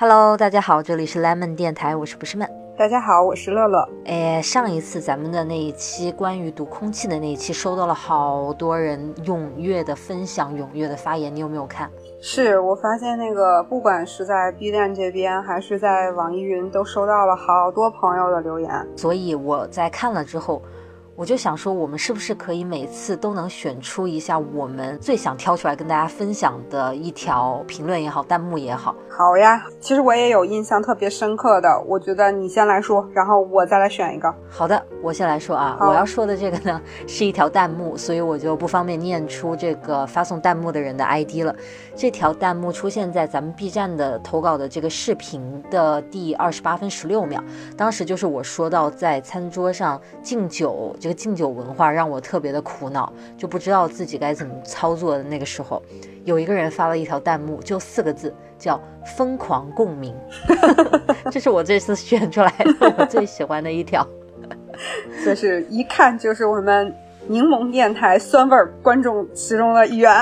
Hello，大家好，这里是 Lemon 电台，我是不是闷。大家好，我是乐乐。哎，上一次咱们的那一期关于读空气的那一期，收到了好多人踊跃的分享、踊跃的发言，你有没有看？是我发现那个，不管是在 B 站这边，还是在网易云，都收到了好多朋友的留言。所以我在看了之后。我就想说，我们是不是可以每次都能选出一下我们最想挑出来跟大家分享的一条评论也好，弹幕也好？好呀，其实我也有印象特别深刻的，我觉得你先来说，然后我再来选一个。好的，我先来说啊，我要说的这个呢是一条弹幕，所以我就不方便念出这个发送弹幕的人的 ID 了。这条弹幕出现在咱们 B 站的投稿的这个视频的第二十八分十六秒，当时就是我说到在餐桌上敬酒敬酒文化让我特别的苦恼，就不知道自己该怎么操作的那个时候，有一个人发了一条弹幕，就四个字，叫“疯狂共鸣”，这是我这次选出来的我最喜欢的一条，就是一看就是我们。柠檬电台酸味观众其中的一员，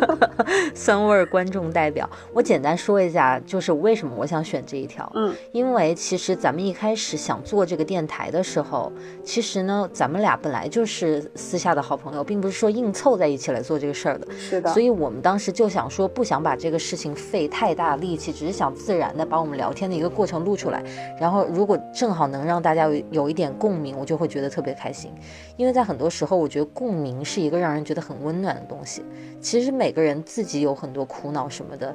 酸味观众代表。我简单说一下，就是为什么我想选这一条。嗯，因为其实咱们一开始想做这个电台的时候，其实呢，咱们俩本来就是私下的好朋友，并不是说硬凑在一起来做这个事儿的。是的。所以我们当时就想说，不想把这个事情费太大力气，只是想自然的把我们聊天的一个过程录出来。然后如果正好能让大家有有一点共鸣，我就会觉得特别开心。因为在很多时候。后我觉得共鸣是一个让人觉得很温暖的东西。其实每个人自己有很多苦恼什么的，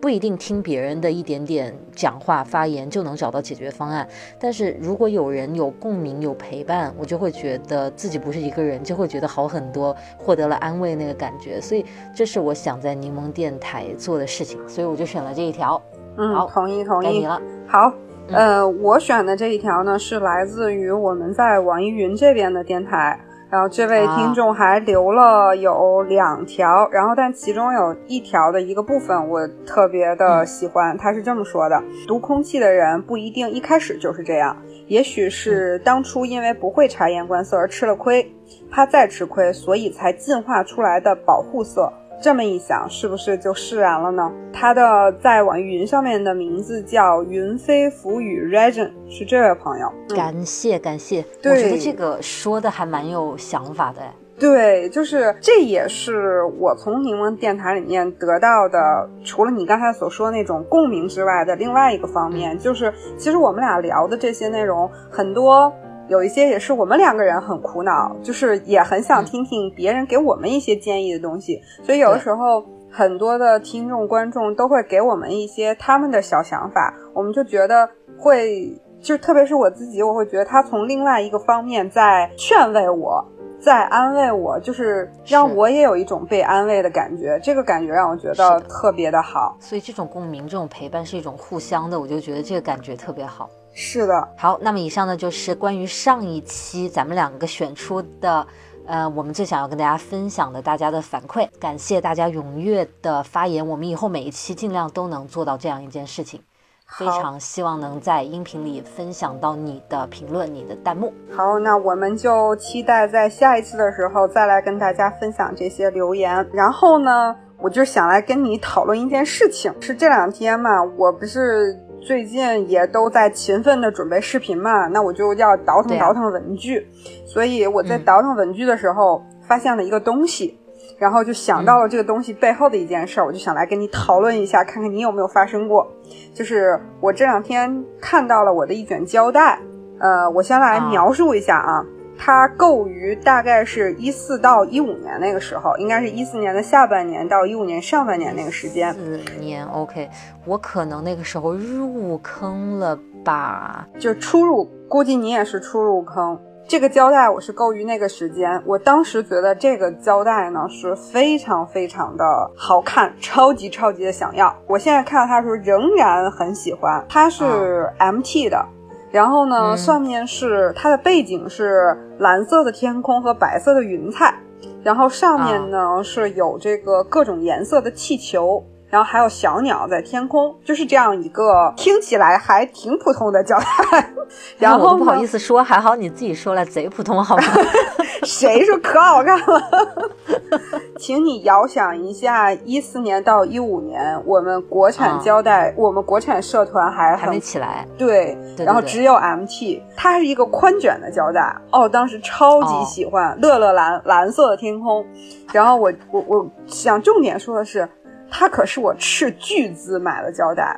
不一定听别人的一点点讲话发言就能找到解决方案。但是如果有人有共鸣有陪伴，我就会觉得自己不是一个人，就会觉得好很多，获得了安慰那个感觉。所以这是我想在柠檬电台做的事情，所以我就选了这一条。嗯，好，同意同意。该你了。好，呃，我选的这一条呢是来自于我们在网易云这边的电台。然后这位听众还留了有两条，然后但其中有一条的一个部分我特别的喜欢，他是这么说的：读空气的人不一定一开始就是这样，也许是当初因为不会察言观色而吃了亏，怕再吃亏，所以才进化出来的保护色。这么一想，是不是就释然了呢？他的在网易云上面的名字叫云飞浮雨 Regen，是这位朋友。感谢感谢，我觉得这个说的还蛮有想法的。对，就是这也是我从柠檬电台里面得到的，除了你刚才所说那种共鸣之外的另外一个方面，就是其实我们俩聊的这些内容很多。有一些也是我们两个人很苦恼，就是也很想听听别人给我们一些建议的东西，所以有的时候很多的听众观众都会给我们一些他们的小想法，我们就觉得会，就特别是我自己，我会觉得他从另外一个方面在劝慰我，在安慰我，就是让我也有一种被安慰的感觉，这个感觉让我觉得特别的好。所以这种共鸣、这种陪伴是一种互相的，我就觉得这个感觉特别好。是的，好，那么以上呢就是关于上一期咱们两个选出的，呃，我们最想要跟大家分享的大家的反馈，感谢大家踊跃的发言，我们以后每一期尽量都能做到这样一件事情，非常希望能在音频里分享到你的评论、你的弹幕。好，那我们就期待在下一次的时候再来跟大家分享这些留言。然后呢，我就想来跟你讨论一件事情，是这两天嘛，我不是。最近也都在勤奋的准备视频嘛，那我就要倒腾倒腾文具，所以我在倒腾文具的时候发现了一个东西，然后就想到了这个东西背后的一件事儿，我就想来跟你讨论一下，看看你有没有发生过。就是我这两天看到了我的一卷胶带，呃，我先来描述一下啊。它购于大概是一四到一五年那个时候，应该是一四年的下半年到一五年上半年那个时间。四年，OK，我可能那个时候入坑了吧？就初入，估计你也是初入坑。这个胶带我是购于那个时间，我当时觉得这个胶带呢是非常非常的好看，超级超级的想要。我现在看到它的时候仍然很喜欢，它是 MT 的。然后呢，上面是它的背景是蓝色的天空和白色的云彩，然后上面呢是有这个各种颜色的气球，然后还有小鸟在天空，就是这样一个听起来还挺普通的胶带。然后不好意思说，还好你自己说了，贼普通，好吗？谁说可好看了？请你遥想一下，一四年到一五年，我们国产胶带，我们国产社团还还没起来。对，然后只有 MT，它是一个宽卷的胶带。哦，当时超级喜欢乐乐蓝蓝色的天空。然后我我我想重点说的是，它可是我斥巨资买的胶带。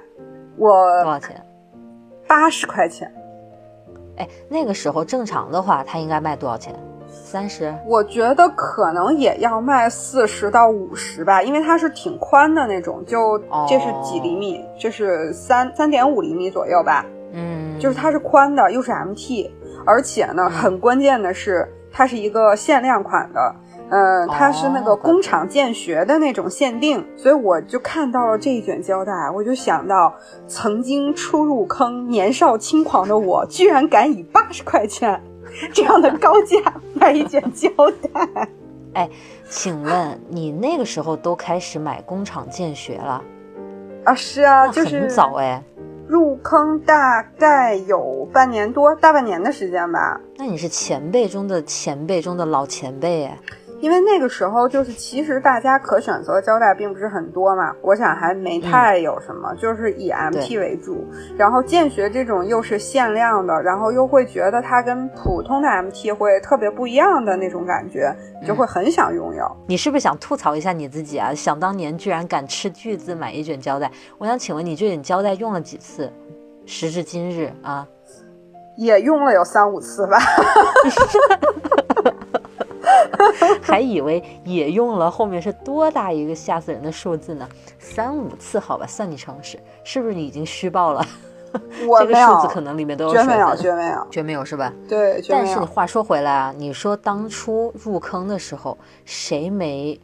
我多少钱？八十块钱。哎，那个时候正常的话，它应该卖多少钱？三十？我觉得可能也要卖四十到五十吧，因为它是挺宽的那种，就这是几厘米？这是三三点五厘米左右吧？嗯，就是它是宽的，又是 MT，而且呢，很关键的是，它是一个限量款的。嗯，它是那个工厂建学的那种限定，所以我就看到了这一卷胶带，我就想到曾经初入坑、年少轻狂的我，居然敢以八十块钱 这样的高价买一卷胶带。哎，请问你那个时候都开始买工厂建学了？啊，是啊，就是很早哎。入坑大概有半年多，大半年的时间吧。那你是前辈中的前辈中的老前辈哎。因为那个时候就是，其实大家可选择的胶带并不是很多嘛，我想还没太有什么，就是以 MT 为主。然后见学这种又是限量的，然后又会觉得它跟普通的 MT 会特别不一样的那种感觉，你就会很想拥有。你是不是想吐槽一下你自己啊？想当年居然敢斥巨资买一卷胶带，我想请问你这卷胶带用了几次？时至今日啊，也用了有三五次吧。还以为也用了，后面是多大一个吓死人的数字呢？三五次，好吧，算你诚实，是不是你已经虚报了？这个数字可能里面都有绝没有，绝没有，绝没有是吧？对，但是你话说回来啊，你说当初入坑的时候，谁没？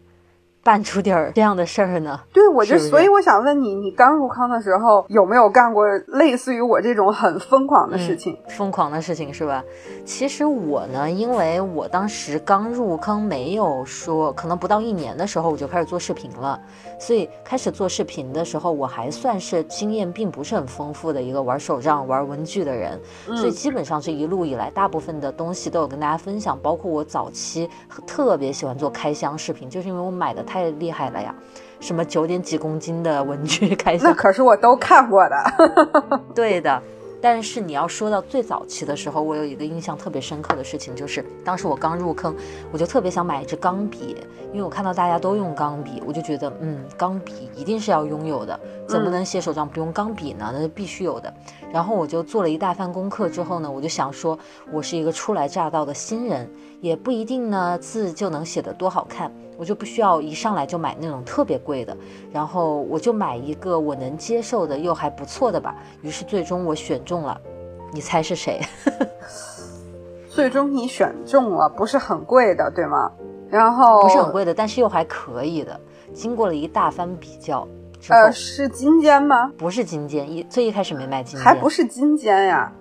办出点儿这样的事儿呢？对，我就所以我想问你，你刚入坑的时候有没有干过类似于我这种很疯狂的事情？疯狂的事情是吧？其实我呢，因为我当时刚入坑，没有说可能不到一年的时候我就开始做视频了，所以开始做视频的时候，我还算是经验并不是很丰富的一个玩手账、玩文具的人，所以基本上这一路以来，大部分的东西都有跟大家分享，包括我早期特别喜欢做开箱视频，就是因为我买的。太厉害了呀！什么九点几公斤的文具 开箱，那可是我都看过的。对的。但是你要说到最早期的时候，我有一个印象特别深刻的事情，就是当时我刚入坑，我就特别想买一支钢笔，因为我看到大家都用钢笔，我就觉得，嗯，钢笔一定是要拥有的，怎么能写手账不用钢笔呢？那是必须有的。然后我就做了一大番功课之后呢，我就想说，我是一个初来乍到的新人，也不一定呢字就能写得多好看。我就不需要一上来就买那种特别贵的，然后我就买一个我能接受的又还不错的吧。于是最终我选中了，你猜是谁？最终你选中了，不是很贵的，对吗？然后不是很贵的，但是又还可以的。经过了一大番比较，呃，是金尖吗？不是金尖，一最一开始没买金尖，还不是金尖呀？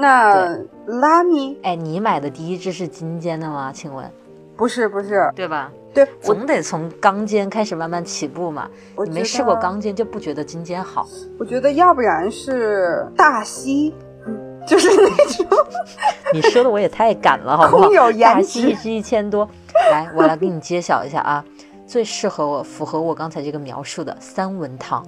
那拉米？哎，你买的第一支是金尖的吗？请问？不是不是，对吧？对，总得从钢尖开始慢慢起步嘛。你没试过钢尖就不觉得金尖好。我觉得要不然是大西，就是那种。你说的我也太敢了，好不好？大西一支一千多，来，我来给你揭晓一下啊，最适合我、符合我刚才这个描述的三文堂，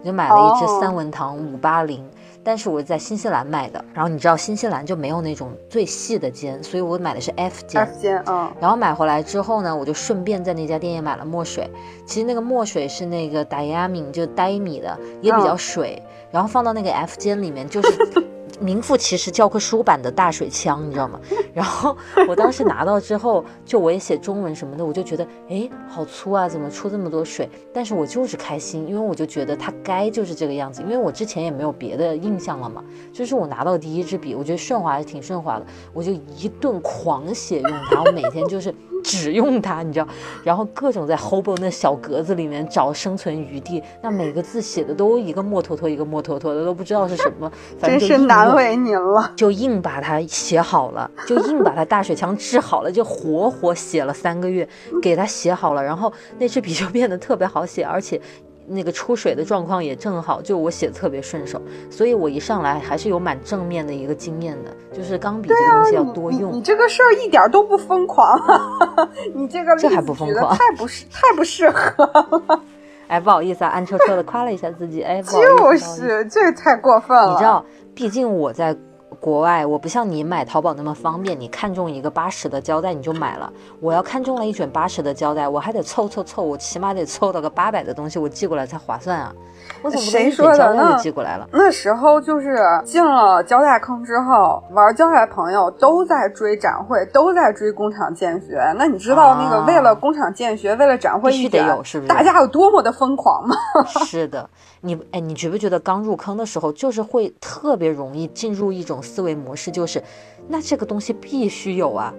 我就买了一支三文堂五八零。但是我在新西兰买的，然后你知道新西兰就没有那种最细的尖，所以我买的是 F 尖。F 尖，嗯。然后买回来之后呢，我就顺便在那家店也买了墨水。其实那个墨水是那个 Diamine，就呆米的，也比较水。然后放到那个 F 尖里面，就是。名副其实教科书版的大水枪，你知道吗？然后我当时拿到之后，就我也写中文什么的，我就觉得，哎，好粗啊，怎么出这么多水？但是我就是开心，因为我就觉得它该就是这个样子，因为我之前也没有别的印象了嘛。就是我拿到第一支笔，我觉得顺滑还是挺顺滑的，我就一顿狂写用它，我每天就是。只用它，你知道，然后各种在 Hobo 那小格子里面找生存余地，那每个字写的都一个墨脱脱，一个墨脱脱的，都不知道是什么。反正就是难为您了，就硬把它写好了，就硬把它大水枪治好了，就活活写了三个月，给它写好了，然后那支笔就变得特别好写，而且。那个出水的状况也正好，就我写的特别顺手，所以我一上来还是有蛮正面的一个经验的，就是钢笔这个东西要多用。你这个事儿一点都不疯狂，你这个这还不疯狂？太不适，太不适合了。哎，不好意思啊，暗戳戳的夸了一下自己。哎，就是这太过分了。你知道，毕竟我在。国外我不像你买淘宝那么方便，你看中一个八十的胶带你就买了。我要看中了一卷八十的胶带，我还得凑凑凑，我起码得凑到个八百的东西，我寄过来才划算啊。我怎么谁说的？那寄过来了。那时候就是进了胶带坑之后，玩胶带朋友都在追展会，都在追工厂建学。那你知道那个为了工厂建学，为了展会，必须得有，是不是？大家有多么的疯狂吗？是的。你哎，你觉不觉得刚入坑的时候，就是会特别容易进入一种思维模式，就是那这个东西必须有啊，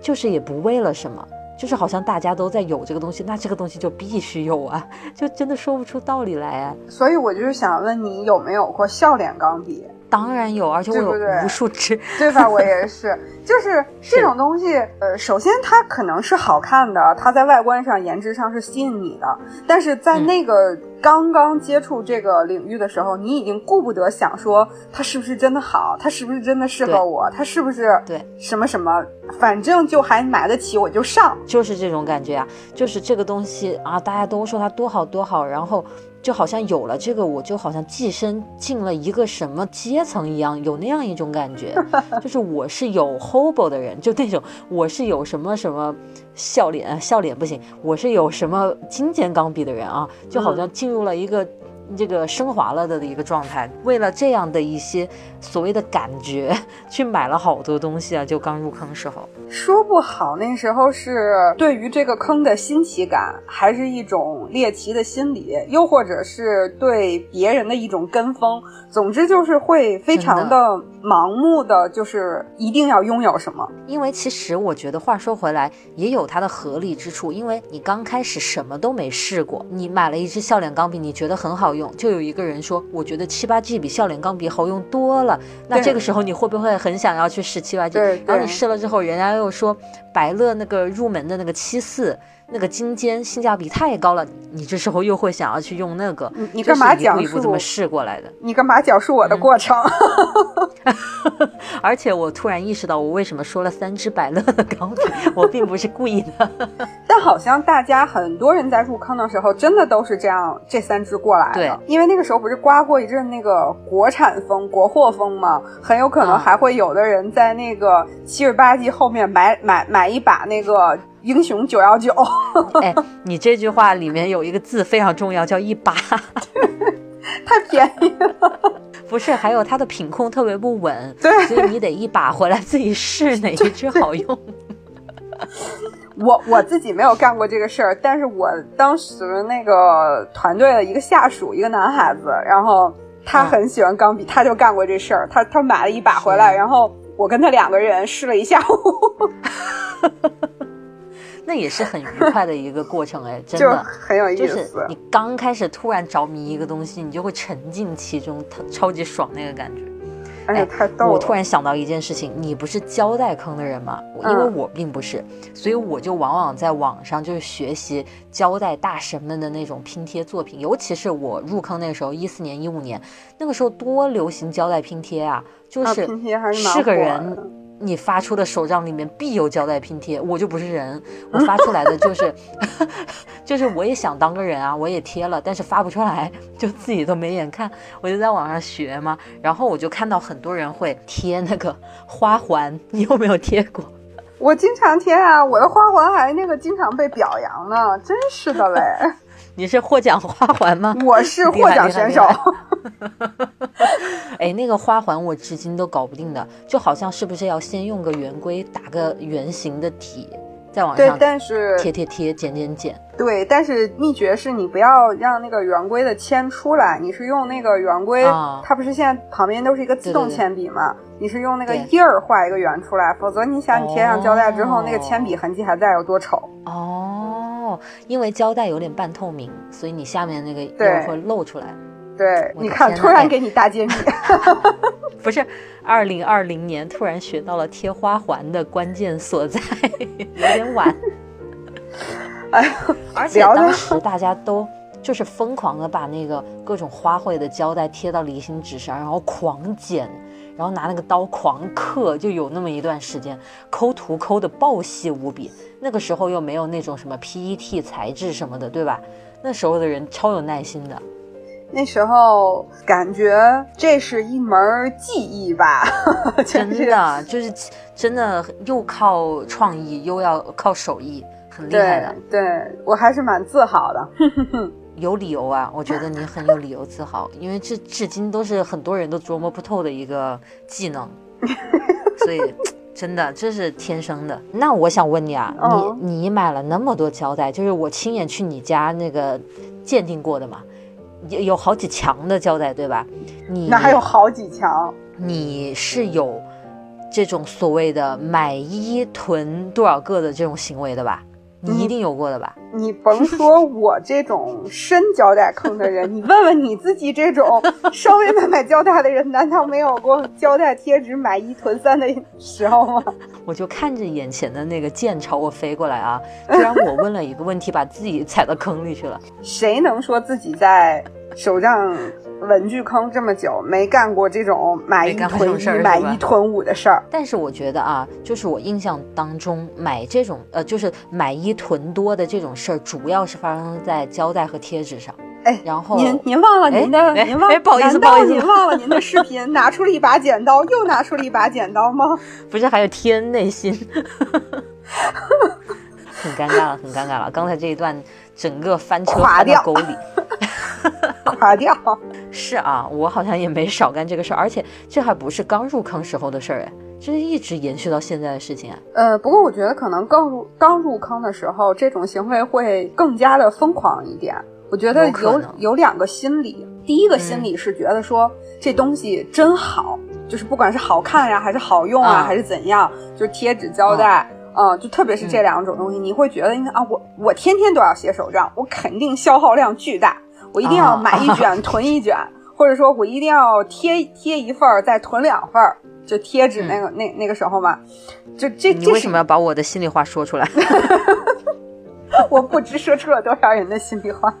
就是也不为了什么，就是好像大家都在有这个东西，那这个东西就必须有啊，就真的说不出道理来啊。所以我就是想问你，有没有过笑脸钢笔？当然有，而且我有无数只，对吧？我也是，就是 这种东西，呃，首先它可能是好看的，它在外观上、颜值上是吸引你的，但是在那个刚刚接触这个领域的时候，你已经顾不得想说它是不是真的好，它是不是真的适合我，它是不是对什么什么，反正就还买得起我就上，就是这种感觉啊，就是这个东西啊，大家都说它多好多好，然后。就好像有了这个，我就好像寄生进了一个什么阶层一样，有那样一种感觉，就是我是有 hobo 的人，就那种我是有什么什么笑脸，笑脸不行，我是有什么金尖钢笔的人啊，就好像进入了一个。这个升华了的一个状态，为了这样的一些所谓的感觉，去买了好多东西啊！就刚入坑时候，说不好那时候是对于这个坑的新奇感，还是一种猎奇的心理，又或者是对别人的一种跟风。总之就是会非常的盲目的，就是一定要拥有什么。因为其实我觉得，话说回来，也有它的合理之处。因为你刚开始什么都没试过，你买了一支笑脸钢笔，你觉得很好用，就有一个人说，我觉得七八 G 比笑脸钢笔好用多了。那这个时候你会不会很想要去试七八 G？然后你试了之后，人家又说百乐那个入门的那个七四。那个金尖性价比太高了，你这时候又会想要去用那个，你干嘛讲述一步一步这么试过来的？你干嘛讲述我的过程？而且我突然意识到，我为什么说了三支百乐的钢笔，我并不是故意的。但好像大家很多人在入坑的时候，真的都是这样，这三支过来的。对，因为那个时候不是刮过一阵那个国产风、国货风吗？很有可能还会有的人在那个七十八 G 后面买买买一把那个。英雄九幺九，哎，你这句话里面有一个字非常重要，叫一把，太便宜了。不是，还有它的品控特别不稳，对，所以你得一把回来自己试哪一支好用。我我自己没有干过这个事儿，但是我当时那个团队的一个下属，一个男孩子，然后他很喜欢钢笔，他就干过这事儿，他他买了一把回来，然后我跟他两个人试了一下午。那也是很愉快的一个过程哎，真的很有意思。就是你刚开始突然着迷一个东西，你就会沉浸其中，超级爽那个感觉。哎，太逗了！我突然想到一件事情，你不是胶带坑的人吗？因为我并不是，所以我就往往在网上就是学习胶带大神们的那种拼贴作品。尤其是我入坑那个时候，一四年、一五年，那个时候多流行胶带拼贴啊，就是是个人。你发出的手账里面必有胶带拼贴，我就不是人，我发出来的就是，就是我也想当个人啊，我也贴了，但是发不出来，就自己都没眼看，我就在网上学嘛，然后我就看到很多人会贴那个花环，你有没有贴过？我经常贴啊，我的花环还那个经常被表扬呢，真是的嘞。你是获奖花环吗？我是获奖选手。哎，那个花环我至今都搞不定的，就好像是不是要先用个圆规打个圆形的体，再往上贴贴贴剪剪剪。对，但是秘诀是你不要让那个圆规的铅出来，你是用那个圆规，它不是现在旁边都是一个自动铅笔吗？你是用那个印儿画一个圆出来，否则你想你贴上胶带之后，那个铅笔痕迹还在，有多丑？哦，因为胶带有点半透明，所以你下面那个印儿会露出来。对，你看，突然给你大揭秘 不是二零二零年突然学到了贴花环的关键所在，有点晚。哎，而且当时大家都就是疯狂的把那个各种花卉的胶带贴到离心纸上，然后狂剪，然后拿那个刀狂刻，就有那么一段时间，抠图抠的爆细无比。那个时候又没有那种什么 PET 材质什么的，对吧？那时候的人超有耐心的。那时候感觉这是一门技艺吧，真的就是真的又靠创意又要靠手艺，很厉害的。对我还是蛮自豪的，有理由啊，我觉得你很有理由自豪，因为这至今都是很多人都琢磨不透的一个技能，所以真的这是天生的。那我想问你啊，你你买了那么多胶带，就是我亲眼去你家那个鉴定过的嘛？有有好几墙的胶带，对吧？你哪有好几墙？你是有这种所谓的买一囤多少个的这种行为的吧？你一定有过的吧？你甭说我这种深胶带坑的人，你问问你自己，这种稍微买买胶带的人，难道没有过胶带贴纸买一囤三的时候吗？我就看着眼前的那个剑朝我飞过来啊！居然我问了一个问题，把自己踩到坑里去了。谁能说自己在手账？文具坑这么久没干过这种买一囤一买一囤五的事儿，但是我觉得啊，就是我印象当中买这种呃，就是买一囤多的这种事儿，主要是发生在胶带和贴纸上。哎，然后您您忘了您的您忘不好意思不好意思，您忘了您的视频，拿出了一把剪刀，又拿出了一把剪刀吗？不是，还有天内心，很尴尬了，很尴尬了。刚才这一段整个翻车翻到沟里。垮掉是啊，我好像也没少干这个事儿，而且这还不是刚入坑时候的事儿哎，这是一直延续到现在的事情啊。呃，不过我觉得可能刚入刚入坑的时候，这种行为会更加的疯狂一点。我觉得有有两个心理，第一个心理是觉得说这东西真好，就是不管是好看呀，还是好用啊，还是怎样，就是贴纸胶带，嗯，就特别是这两种东西，你会觉得，因为啊，我我天天都要写手账，我肯定消耗量巨大。我一定要买一卷 囤一卷，或者说我一定要贴贴一份儿再囤两份儿，就贴纸那个那那个时候嘛，就这你为什么要把我的心里话说出来？我不知说出了多少人的心里话。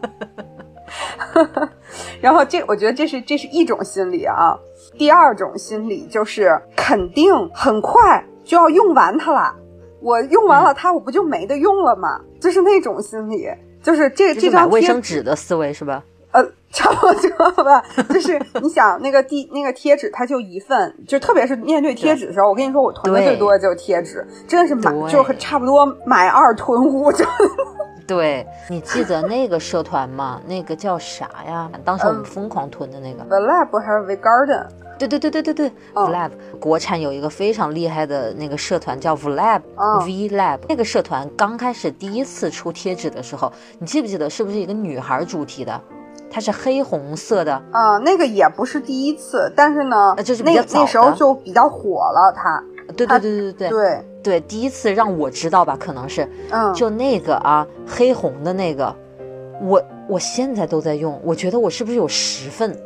然后这我觉得这是这是一种心理啊，第二种心理就是肯定很快就要用完它了，我用完了它我不就没得用了吗？就是那种心理。就是这这张卫生纸的思维是吧？呃，差不多吧。就是你想那个地那个贴纸，它就一份，就特别是面对贴纸的时候，我跟你说，我囤的最多的就是贴纸，真的是买就差不多买二囤五。就对你记得那个社团吗？那个叫啥呀？当时我们疯狂囤的那个。The Lab 还是 The Garden？对对对对对对，Vlab 国产有一个非常厉害的那个社团叫 Vlab，V Lab。那个社团刚开始第一次出贴纸的时候，你记不记得是不是一个女孩主题的？它是黑红色的。啊，那个也不是第一次，但是呢，就是那那时候就比较火了。它，对对对对对对对，第一次让我知道吧，可能是，嗯，就那个啊，黑红的那个，我我现在都在用，我觉得我是不是有十份？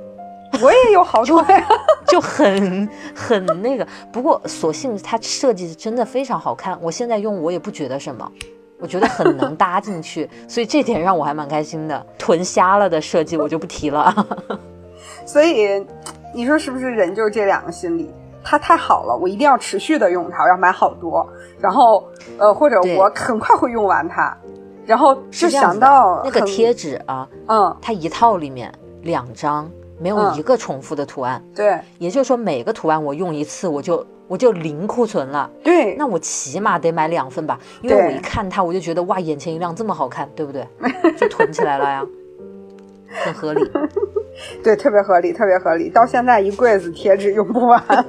我也有好多呀，就很很那个。不过，所幸它设计真的非常好看。我现在用我也不觉得什么，我觉得很能搭进去，所以这点让我还蛮开心的。囤瞎了的设计我就不提了。所以，你说是不是人就是这两个心理？它太好了，我一定要持续的用它，我要买好多。然后，呃，或者我很快会用完它，然后就想到那个贴纸啊，嗯，它一套里面两张。没有一个重复的图案，对，也就是说每个图案我用一次我就我就零库存了，对，那我起码得买两份吧，因为我一看它我就觉得哇眼前一亮这么好看，对不对？就囤起来了呀，很合理，对，特别合理，特别合理，到现在一柜子贴纸用不完，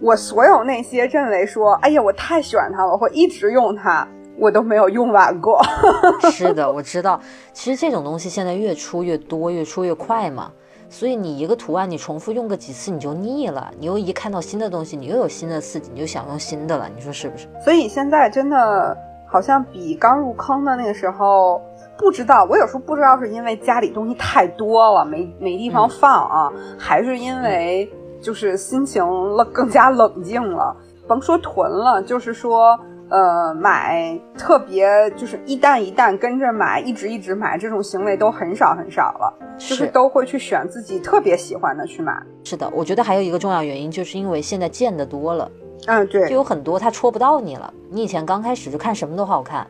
我所有那些认为说哎呀我太喜欢它了，我会一直用它。我都没有用完过。是的，我知道。其实这种东西现在越出越多，越出越快嘛。所以你一个图案，你重复用个几次你就腻了。你又一看到新的东西，你又有新的刺激，你就想用新的了。你说是不是？所以现在真的好像比刚入坑的那个时候，不知道。我有时候不知道是因为家里东西太多了，没没地方放啊，还是因为就是心情了更加冷静了。甭说囤了，就是说。呃，买特别就是一单一单跟着买，一直一直买这种行为都很少很少了，就是都会去选自己特别喜欢的去买。是的，我觉得还有一个重要原因，就是因为现在见的多了，嗯，对，就有很多他戳不到你了。你以前刚开始就看什么都好看，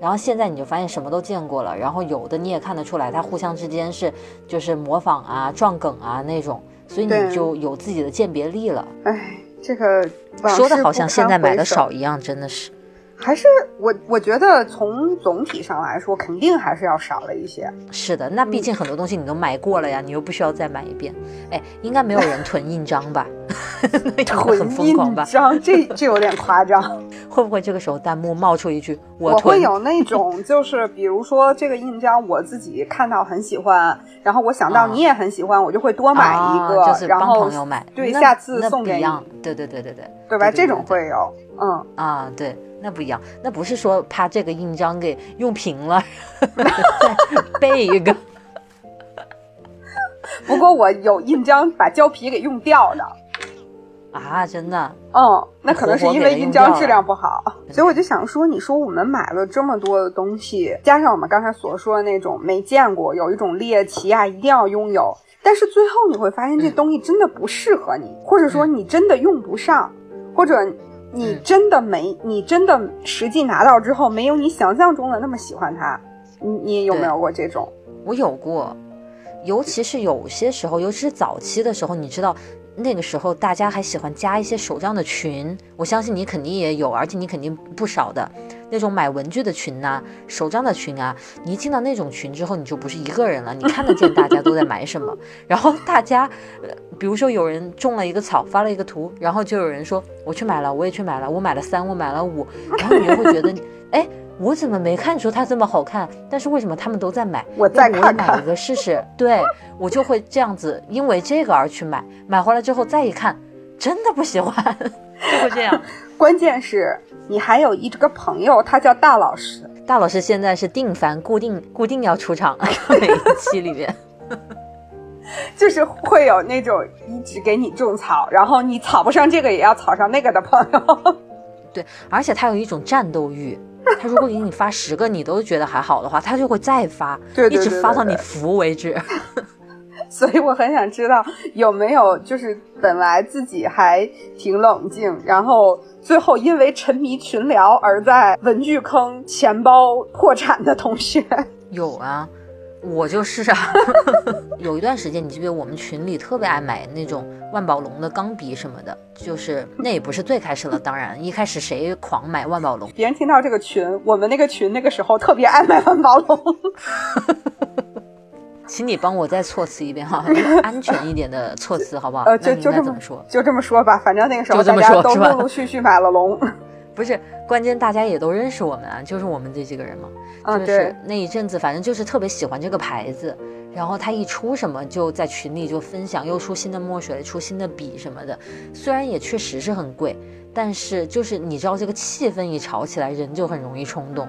然后现在你就发现什么都见过了，然后有的你也看得出来，他互相之间是就是模仿啊、撞梗啊那种，所以你就有自己的鉴别力了。哎。这个说的好像现在买的少一样，真的是。还是我我觉得从总体上来说，肯定还是要少了一些。是的，那毕竟很多东西你都买过了呀，你又不需要再买一遍。哎，应该没有人囤印章吧？囤印章，这这有点夸张。会不会这个时候弹幕冒出一句“我会有那种，就是比如说这个印章，我自己看到很喜欢，然后我想到你也很喜欢，我就会多买一个，就是帮朋友买。对，下次送给你。对对对对对，对吧？这种会有，嗯啊，对。那不一样，那不是说怕这个印章给用平了，再背一个。不过我有印章把胶皮给用掉的。啊，真的？嗯，那可能是因为印章质量不好，所以我就想说，你说我们买了这么多的东西，加上我们刚才所说的那种没见过，有一种猎奇啊，一定要拥有，但是最后你会发现这东西真的不适合你，或者说你真的用不上，或者。你真的没，你真的实际拿到之后，没有你想象中的那么喜欢它。你你有没有过这种？我有过，尤其是有些时候，尤其是早期的时候，你知道。那个时候大家还喜欢加一些手账的群，我相信你肯定也有，而且你肯定不少的那种买文具的群呐，手账的群啊。你一进到那种群之后，你就不是一个人了，你看得见大家都在买什么。然后大家，比如说有人种了一个草，发了一个图，然后就有人说我去买了，我也去买了，我买了三，我买了五，然后你就会觉得，哎。我怎么没看出它这么好看？但是为什么他们都在买？我再看看，买一个试试。对我就会这样子，因为这个而去买。买回来之后再一看，真的不喜欢，就会这样。关键是你还有一个朋友，他叫大老师。大老师现在是定番，固定固定要出场，每一期里面，就是会有那种一直给你种草，然后你草不上这个也要草上那个的朋友。对，而且他有一种战斗欲。他如果给你发十个，你都觉得还好的话，他就会再发，一直发到你服为止。所以我很想知道有没有就是本来自己还挺冷静，然后最后因为沉迷群聊而在文具坑钱包破产的同学。有啊。我就是啊，有一段时间，你记不记得我们群里特别爱买那种万宝龙的钢笔什么的？就是那也不是最开始了，当然一开始谁狂买万宝龙？别人听到这个群，我们那个群那个时候特别爱买万宝龙。请你帮我再措辞一遍哈，安全一点的措辞好不好？呃，就就这么说，就这么说吧，反正那个时候大家都陆陆续续买了龙。不是，关键大家也都认识我们啊，就是我们这几个人嘛。就是那一阵子，反正就是特别喜欢这个牌子，然后他一出什么就在群里就分享，又出新的墨水，出新的笔什么的。虽然也确实是很贵，但是就是你知道这个气氛一炒起来，人就很容易冲动。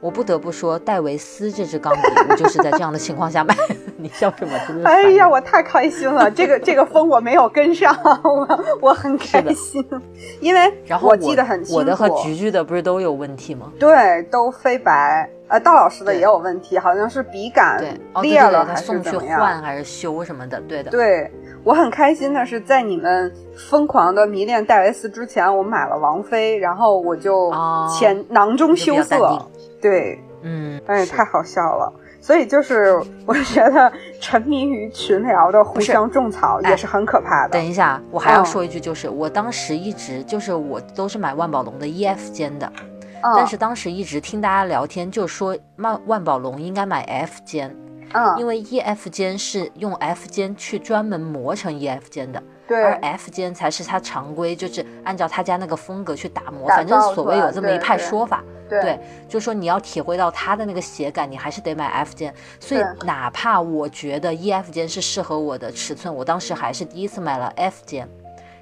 我不得不说，戴维斯这支钢笔，我就是在这样的情况下买。你笑什么？哎呀，我太开心了！这个这个风我没有跟上，我我很开心，因为然后我记得很清楚，我的和菊菊的不是都有问题吗？对，都飞白。呃，道老师的也有问题，好像是笔杆裂了还是怎么样？换还是修什么的？对的。对我很开心的是，在你们疯狂的迷恋戴维斯之前，我买了王菲，然后我就前囊中羞涩。对，嗯，哎，太好笑了。所以就是我觉得沉迷于群聊的互相种草也是很可怕的。等一下，我还要说一句，就是我当时一直就是我都是买万宝龙的 E F 尖的。但是当时一直听大家聊天，就说万万宝龙应该买 F 尖，嗯，因为 E F 尖是用 F 尖去专门磨成 E F 尖的，对，而 F 尖才是它常规，就是按照他家那个风格去打磨，反正所谓有这么一派说法，对，就说你要体会到它的那个写感，你还是得买 F 键，所以哪怕我觉得 E F 键是适合我的尺寸，我当时还是第一次买了 F 键。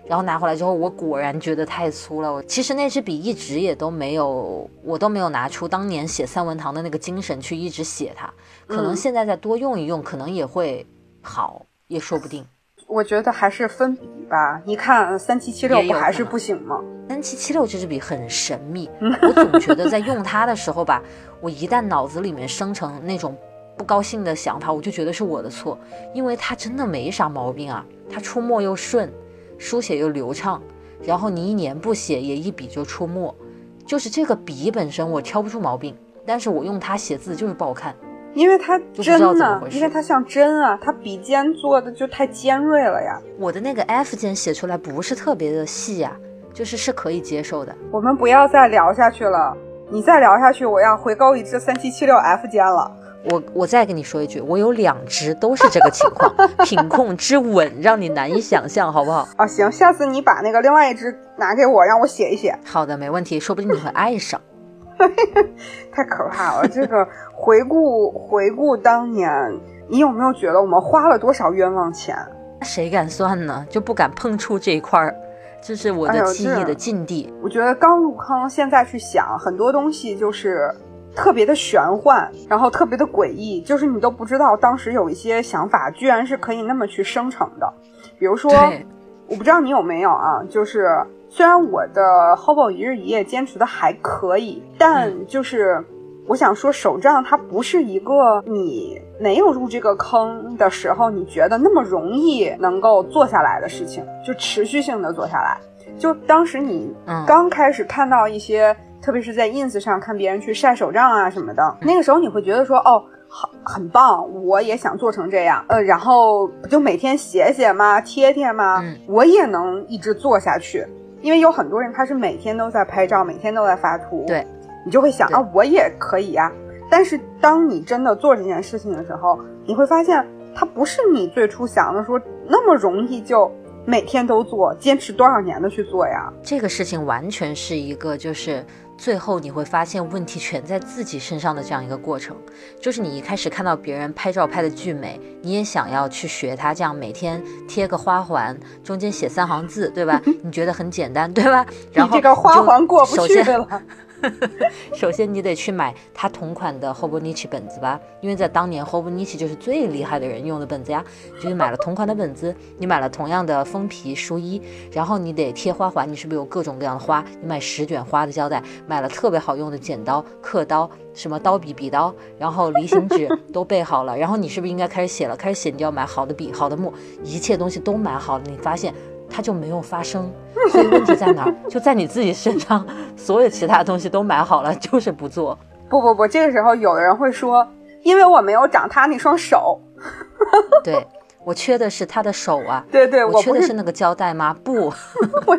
然后拿回来之后，我果然觉得太粗了。我其实那支笔一直也都没有，我都没有拿出当年写三文堂的那个精神去一直写它。可能现在再多用一用，可能也会好，也说不定。我觉得还是分笔吧。你看三七七六不还是不行吗？三七七六这支笔很神秘，我总觉得在用它的时候吧，我一旦脑子里面生成那种不高兴的想法，我就觉得是我的错，因为它真的没啥毛病啊，它出墨又顺，书写又流畅，然后你一年不写也一笔就出墨，就是这个笔本身我挑不出毛病，但是我用它写字就是不好看。因为它就不知道针呢怎么回，事因为它像针啊，它笔尖做的就太尖锐了呀。我的那个 F 键写出来不是特别的细呀、就是是可以接受的。我们不要再聊下去了，你再聊下去，我要回购一支三七七六 F 键了。我我再跟你说一句，我有两只都是这个情况，品控之稳让你难以想象，好不好？啊，行，下次你把那个另外一支拿给我，让我写一写。好的，没问题，说不定你会爱上。太可怕了！这个回顾 回顾当年，你有没有觉得我们花了多少冤枉钱？谁敢算呢？就不敢碰触这一块儿，这是我的记忆的禁地。我觉得刚入坑，现在去想很多东西就是特别的玄幻，然后特别的诡异，就是你都不知道当时有一些想法居然是可以那么去生成的。比如说，我不知道你有没有啊，就是虽然我的 Hobo 一日一夜坚持的还可以，但就是我想说，手账它不是一个你没有入这个坑的时候，你觉得那么容易能够做下来的事情，就持续性的做下来。就当时你嗯刚开始看到一些，特别是在 ins 上看别人去晒手账啊什么的，那个时候你会觉得说，哦，好，很棒，我也想做成这样，呃，然后不就每天写写吗，贴贴吗？嗯我也能一直做下去，因为有很多人他是每天都在拍照，每天都在发图，对，你就会想啊，我也可以呀、但是当你真的做这件事情的时候，你会发现它不是你最初想的说那么容易就每天都做，坚持多少年的去做呀？这个事情完全是一个就是。最后你会发现问题全在自己身上的这样一个过程，就是你一开始看到别人拍照拍的巨美，你也想要去学他这样每天贴个花环，中间写三行字，对吧？你觉得很简单，对吧？然后你这个花就环过不首先去了。首先，你得去买它同款的 Hobonichi 本子吧，因为在当年 Hobonichi 就是最厉害的人用的本子呀。就是买了同款的本子，你买了同样的封皮书衣，然后你得贴花环，你是不是有各种各样的花？你买十卷花的胶带，买了特别好用的剪刀、刻刀、什么刀笔、笔刀，然后离型纸都备好了，然后你是不是应该开始写了？开始写，你就要买好的笔、好的墨，一切东西都买好了，你发现。它就没有发生，所以问题在哪儿？就在你自己身上，所有其他东西都买好了，就是不做。不不不，这个时候有的人会说，因为我没有长他那双手。对我缺的是他的手啊，对对，我缺的是那个胶带吗？不，我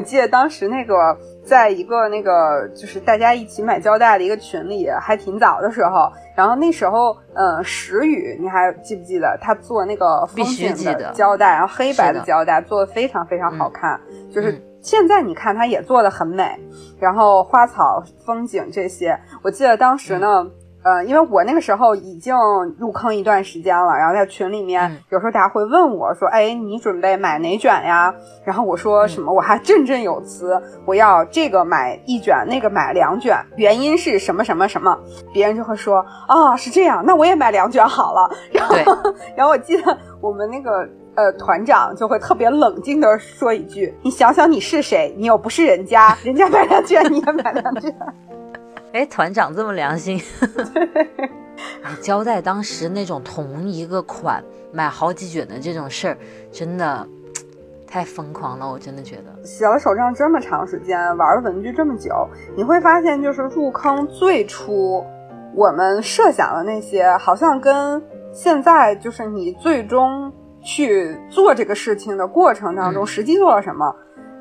记得当时那个，在一个那个就是大家一起买胶带的一个群里，还挺早的时候，然后那时候，嗯，石宇，你还记不记得他做那个风景的胶带，然后黑白的的胶带做的非常非常好看，就是嗯现在你看它也做的很美，然后花草风景这些，我记得当时呢。呃，因为我那个时候已经入坑一段时间了，然后在群里面，嗯有时候大家会问我说：“哎，你准备买哪卷呀？”然后我说什么，我还振振有词，我要这个买一卷，那个买两卷，原因是什么什么什么，别人就会说：“啊，是这样，那我也买两卷好了。”然后，然后我记得我们那个呃团长就会特别冷静的说一句：“你想想你是谁？你又不是人家，人家买两卷你也买两卷。哎，团长这么良心。哎，胶带当时那种同一个款买好几卷的这种事儿，真的太疯狂了，我真的觉得。”写了手账这么长时间，玩了文具这么久，你会发现，就是入坑最初我们设想的那些，好像跟现在就是你最终去做这个事情的过程当中，嗯实际做了什么，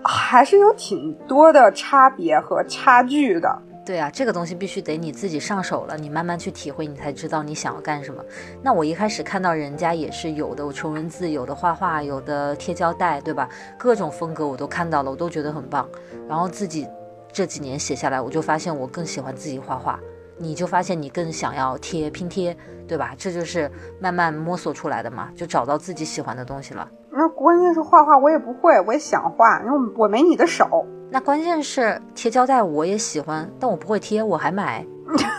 还是有挺多的差别和差距的。对啊，这个东西必须得你自己上手了，你慢慢去体会，你才知道你想要干什么。那我一开始看到人家也是有的我穷人字，有的画画，有的贴胶带，对吧？各种风格我都看到了，我都觉得很棒。然后自己这几年写下来，我就发现我更喜欢自己画画，你就发现你更想要贴拼贴，对吧？这就是慢慢摸索出来的嘛，就找到自己喜欢的东西了。那关键是画画我也不会，我也想画，因为我没你的手。那关键是贴胶带我也喜欢，但我不会贴，我还买。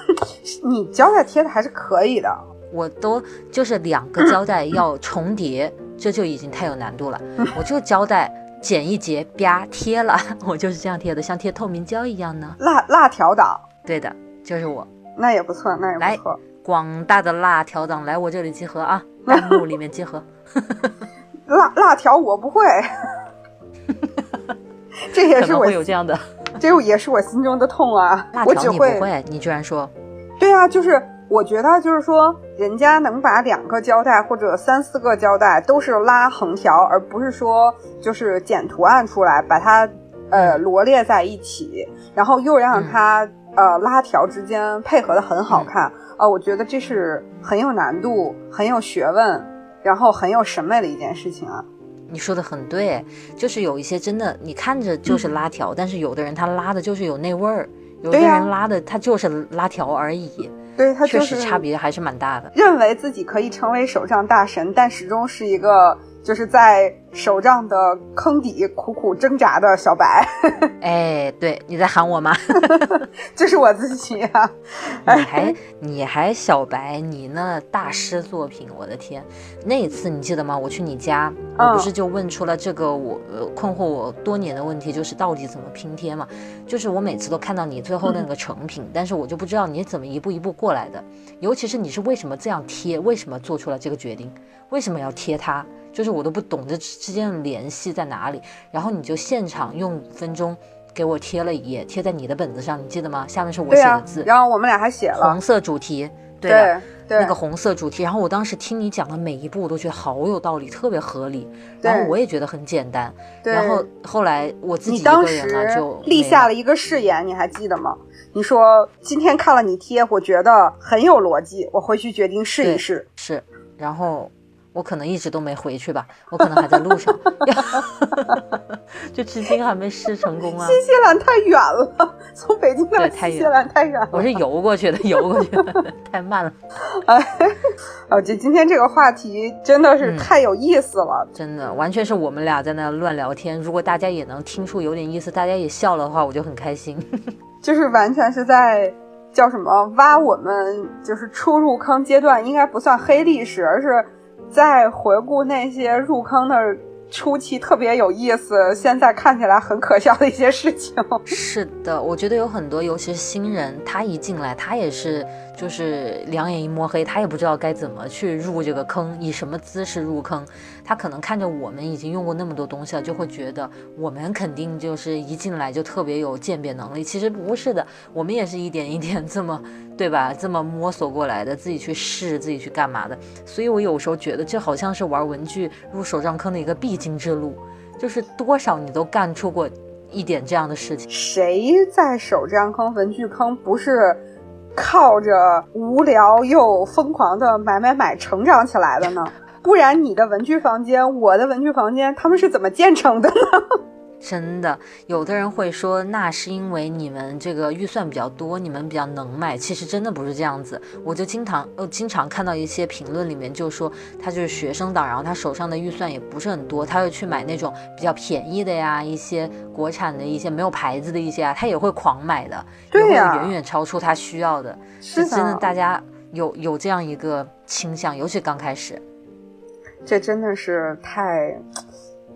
你胶带贴的还是可以的，我都就是两个胶带要重叠，这就已经太有难度了。我就胶带剪一截，啪贴了，我就是这样贴的，像贴透明胶一样呢。辣辣条党，对的，就是我。那也不错，那也不错。广大的辣条党来我这里集合啊，弹幕里面集合。辣辣条我不会，这也是我会有这样的这也是我心中的痛啊！我只条你不会，你居然说对啊，就是我觉得就是说，人家能把两个胶带或者三四个胶带都是拉横条，而不是说就是剪图案出来，把它呃罗列在一起，然后又让它、呃拉条之间配合的很好看。呃，我觉得这是很有难度、很有学问，然后很有审美的一件事情啊。你说的很对，就是有一些真的你看着就是拉条，但是有的人他拉的就是有那味儿，有的人拉的他就是拉条而已，对，他确就是实差别还是蛮大的。认为自己可以成为手账大神，但始终是一个就是在手账的坑底苦苦挣扎的小白，哎，对，你在喊我吗？这是我自己啊。你还你还小白，你那大师作品，我的天！那一次你记得吗？我去你家，我不是就问出了这个我呃困惑我多年的问题，就是到底怎么拼贴嘛？就是我每次都看到你最后那个成品，但是我就不知道你怎么一步一步过来的，尤其是你是为什么这样贴，为什么做出了这个决定，为什么要贴它？就是我都不懂这之间的联系在哪里。然后你就现场用五分钟给我贴了一页，贴在你的本子上，你记得吗？下面是我写的字，，然后我们俩还写了红，色主题，对的。对对那个红色主题，然后我当时听你讲的每一步，我都觉得好有道理，特别合理。对然后我也觉得很简单。对。然后后来我自己当个人了时就立下了一个誓言，你还记得吗？你说今天看了你贴，我觉得很有逻辑，我回去决定试一试。是，然后我可能一直都没回去吧，我可能还在路上，就至今还没试成功啊。新西兰太远了，从北京到新西兰太远了。我是游过去的，游过去的，太慢了，哦，这今天这个话题真的是嗯太有意思了。真的完全是我们俩在那乱聊天。如果大家也能听出有点意思，大家也笑了的话，我就很开心。就是完全是在叫什么挖我们就是初入坑阶段，应该不算黑历史，而是在回顾那些入坑的初期特别有意思，现在看起来很可笑的一些事情。是的，我觉得有很多，尤其是新人，他一进来，他也是就是两眼一摸黑，他也不知道该怎么去入这个坑，以什么姿势入坑。他可能看着我们已经用过那么多东西了，就会觉得我们肯定就是一进来就特别有鉴别能力。其实不是的，我们也是一点一点这么，对吧？这么摸索过来的，自己去试，自己去干嘛的。所以我有时候觉得这好像是玩文具入手账坑的一个必经之路，就是多少你都干出过一点这样的事情。谁在手账坑、文具坑不是靠着无聊又疯狂的买买买成长起来的呢？不然你的文具房间，我的文具房间，他们是怎么建成的呢？真的，有的人会说，那是因为你们这个预算比较多，你们比较能买。其实真的不是这样子。我就经常呃经常看到一些评论里面就说，他就是学生党，然后他手上的预算也不是很多，他会去买那种比较便宜的呀，一些国产的一些没有牌子的一些啊，他也会狂买的，也对呀会远远超出他需要的。是真的，大家有有这样一个倾向，尤其刚开始。这真的是太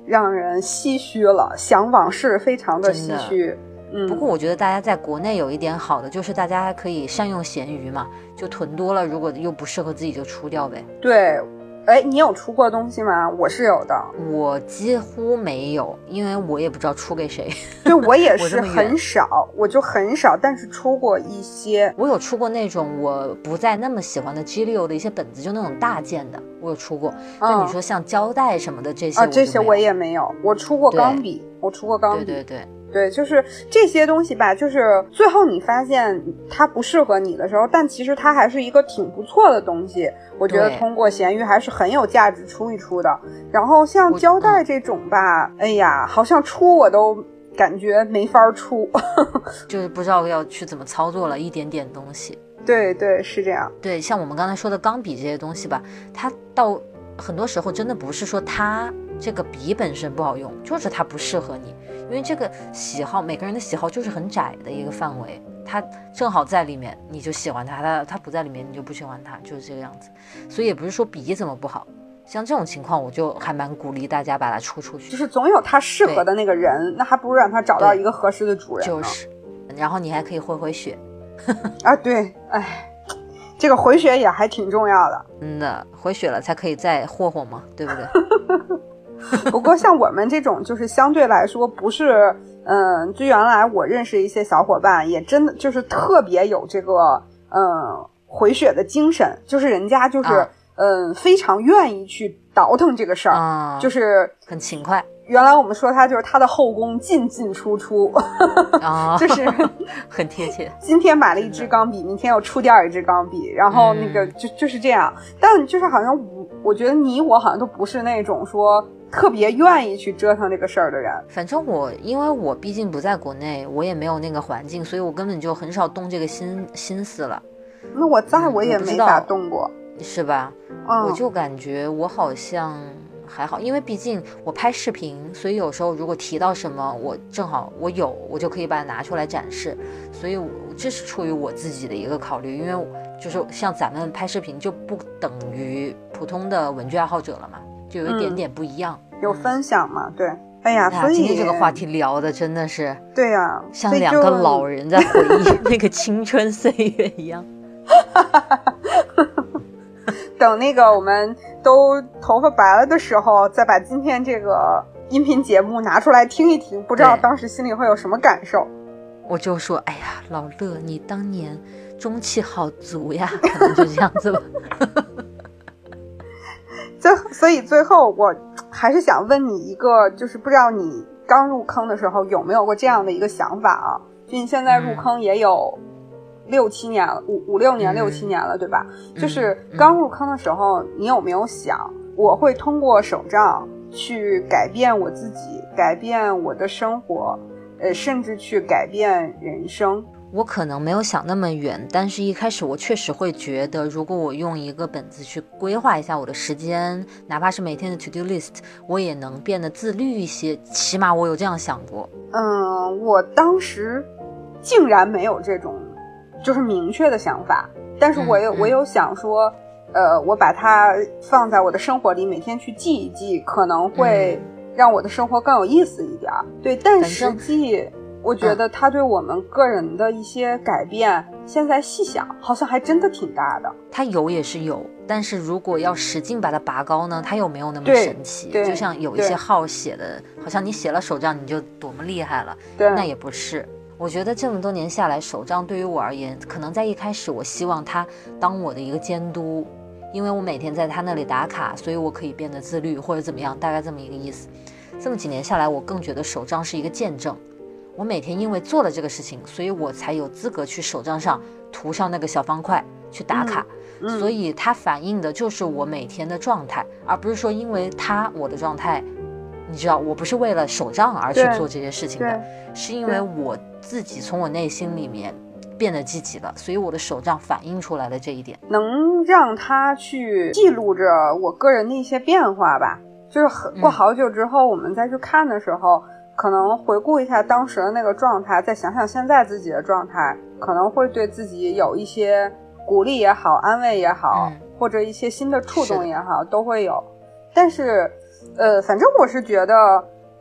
让人唏嘘了，想往事非常的唏嘘。嗯，不过我觉得大家在国内有一点好的，就是大家还可以善用闲鱼嘛，就囤多了，如果又不适合自己就出掉呗。对，哎，你有出过东西吗？我是有的，我几乎没有，因为我也不知道出给谁。对 我也是很少，我就很少，但是出过一些。我有出过那种我不再那么喜欢的 G 六的一些本子，就那种大件的，我有出过。但嗯你说像胶带什么的这些，啊，这些我也没有，我出过钢笔，我出过钢笔，对对对，对，就是这些东西吧，就是最后你发现它不适合你的时候，但其实它还是一个挺不错的东西。我觉得通过闲鱼还是很有价值出一出的。然后像胶带这种吧，哎呀，好像出我都感觉没法出。就是不知道要去怎么操作了，一点点东西。对对，是这样。对，像我们刚才说的钢笔这些东西吧，它到很多时候真的不是说它这个笔本身不好用，就是它不适合你，因为这个喜好每个人的喜好就是很窄的一个范围，他正好在里面你就喜欢它，它它不在里面你就不喜欢他，就是这个样子。所以也不是说笔怎么不好，像这种情况，我就还蛮鼓励大家把它出出去，就是总有他适合的那个人，那还不如让他找到一个合适的主人。就是，然后你还可以回回血。啊，对，哎，这个回血也还挺重要的。嗯的，回血了才可以再霍霍嘛，对不对？不过像我们这种，就是相对来说不是，嗯，就原来我认识一些小伙伴，也真的就是特别有这个，嗯，回血的精神，就是人家就是。嗯，非常愿意去倒腾这个事儿，就是很勤快。原来我们说他就是他的后宫进进出出，就是很贴切。今天买了一支钢笔，明天又出第二支钢笔，然后那个就就是这样。但就是好像我，我觉得你我好像都不是那种说特别愿意去折腾这个事儿的人。反正我，因为我毕竟不在国内，我也没有那个环境，所以我根本就很少动这个心心思了。那我在我也没咋动过。是吧？我就感觉我好像还好，因为毕竟我拍视频，所以有时候如果提到什么，我正好我有，我就可以把它拿出来展示。所以这是出于我自己的一个考虑，因为就是像咱们拍视频就不等于普通的文具爱好者了嘛，就有一点点不一样，有分享嘛？对，哎呀，所以今天这个话题聊的真的是对呀，像两个老人在回忆 那个青春岁月一样。等那个我们都头发白了的时候，再把今天这个音频节目拿出来听一听，不知道当时心里会有什么感受。我就说，哎呀，老乐，你当年中气好足呀，可能就这样子吧。最 所以最后，我还是想问你一个，就是不知道你刚入坑的时候有没有过这样的一个想法啊？就你现在入坑也有。六七年了，五五六年，六七年了，对吧？就是刚入坑的时候，你有没有想，我会通过手账去改变我自己，改变我的生活，呃，甚至去改变人生？我可能没有想那么远，但是一开始我确实会觉得，如果我用一个本子去规划一下我的时间，哪怕是每天的 to do list，我也能变得自律一些。起码我有这样想过。嗯，我当时竟然没有这种。就是明确的想法，但是我有我有想说，呃，我把它放在我的生活里，每天去记一记，可能会让我的生活更有意思一点。对，但实际我觉得它对我们个人的一些改变，现在细想，好像还真的挺大的。它有也是有，但是如果要使劲把它拔高呢，它又没有那么神奇。就像有一些号写的，好像你写了手账你就多么厉害了，那也不是。我觉得这么多年下来，手账对于我而言，可能在一开始，我希望它当我的一个监督，因为我每天在他那里打卡，所以我可以变得自律或者怎么样，大概这么一个意思。这么几年下来，我更觉得手账是一个见证。我每天因为做了这个事情，所以我才有资格去手账上涂上那个小方块去打卡。所以它反映的就是我每天的状态，而不是说因为它我的状态。你知道，我不是为了手账而去做这些事情的，是因为我自己从我内心里面变得积极了，所以我的手账反映出来了这一点，能让他去记录着我个人的一些变化吧。就是过好久之后，我们再去看的时候，可能回顾一下当时的那个状态，再想想现在自己的状态，可能会对自己有一些鼓励也好，安慰也好，或者一些新的触动也好，都会有。但是。呃，反正我是觉得，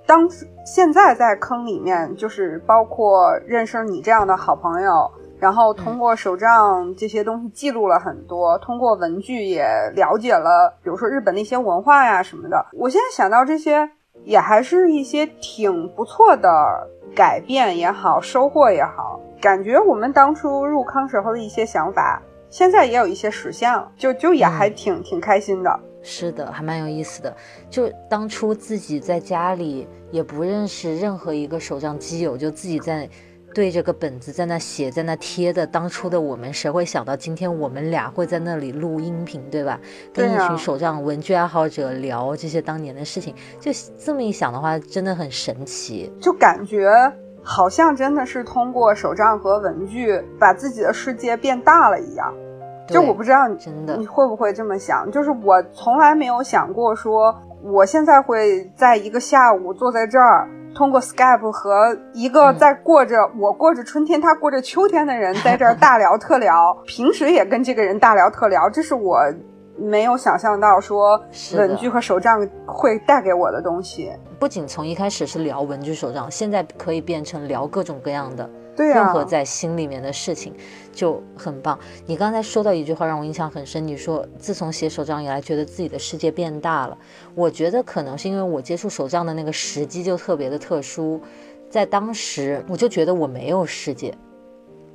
当现在在坑里面，就是包括认识你这样的好朋友，然后通过手账这些东西记录了很多，通过文具也了解了，比如说日本的一些文化呀什么的。我现在想到这些，也还是一些挺不错的改变也好，收获也好，感觉我们当初入坑时候的一些想法，现在也有一些实现了，就就也还挺挺开心的。是的，还蛮有意思的。就当初自己在家里也不认识任何一个手账基友，就自己在对着个本子在那写，在那贴的。当初的我们谁会想到今天我们俩会在那里录音频，对吧？跟一群手账文具爱好者聊这些当年的事情，就这么一想的话，真的很神奇。就感觉好像真的是通过手账和文具，把自己的世界变大了一样。就我不知道你真的你会不会这么想？就是我从来没有想过说，我现在会在一个下午坐在这儿，通过 Skype 和一个在过着我过着春天，他过着秋天的人 在这儿大聊特聊。平时也跟这个人大聊特聊，这是我没有想象到说文具和手账会带给我的东西。不仅从一开始是聊文具手账，现在可以变成聊各种各样的任何在心里面的事情，就很棒。你刚才说到一句话让我印象很深，你说自从写手账以来，觉得自己的世界变大了。我觉得可能是因为我接触手账的那个时机就特别的特殊，在当时我就觉得我没有世界。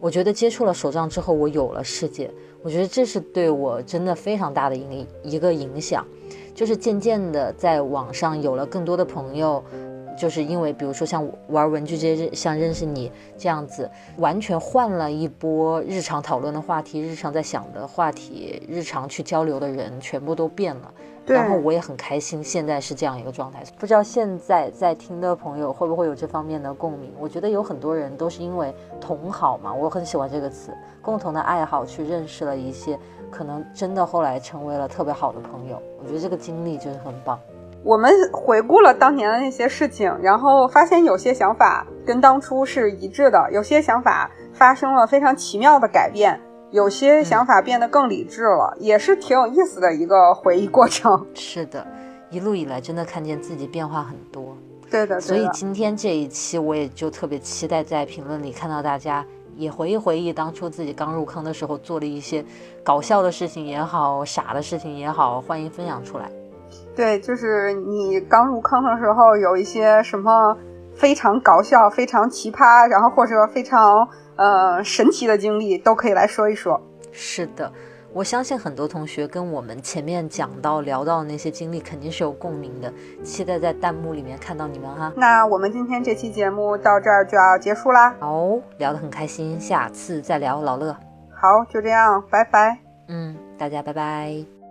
我觉得接触了手账之后，我有了世界。我觉得这是对我真的非常大的影一个影响，就是渐渐的在网上有了更多的朋友，就是因为比如说像玩文具这些，像认识你这样子，完全换了一波日常讨论的话题，日常在想的话题，日常去交流的人全部都变了。对然后我也很开心，现在是这样一个状态。不知道现在在听的朋友会不会有这方面的共鸣？我觉得有很多人都是因为同好嘛，我很喜欢这个词，共同的爱好去认识了一些可能真的后来成为了特别好的朋友。我觉得这个经历就是很棒。我们回顾了当年的那些事情，然后发现有些想法跟当初是一致的，有些想法发生了非常奇妙的改变，有些想法变得更理智了，也是挺有意思的一个回忆过程。是的，一路以来真的看见自己变化很多。对的，所以。今天这一期我也就特别期待在评论里看到大家也回忆回忆当初自己刚入坑的时候做的一些搞笑的事情也好，傻的事情也好，欢迎分享出来。对，就是你刚入坑的时候有一些什么非常搞笑、非常奇葩，然后或者非常呃神奇的经历，都可以来说一说。是的，我相信很多同学跟我们前面讲到聊到的那些经历肯定是有共鸣的，期待在弹幕里面看到你们哈。那我们今天这期节目到这儿就要结束啦。好，聊得很开心，下次再聊，老乐。好，就这样，拜拜。嗯，大家拜拜。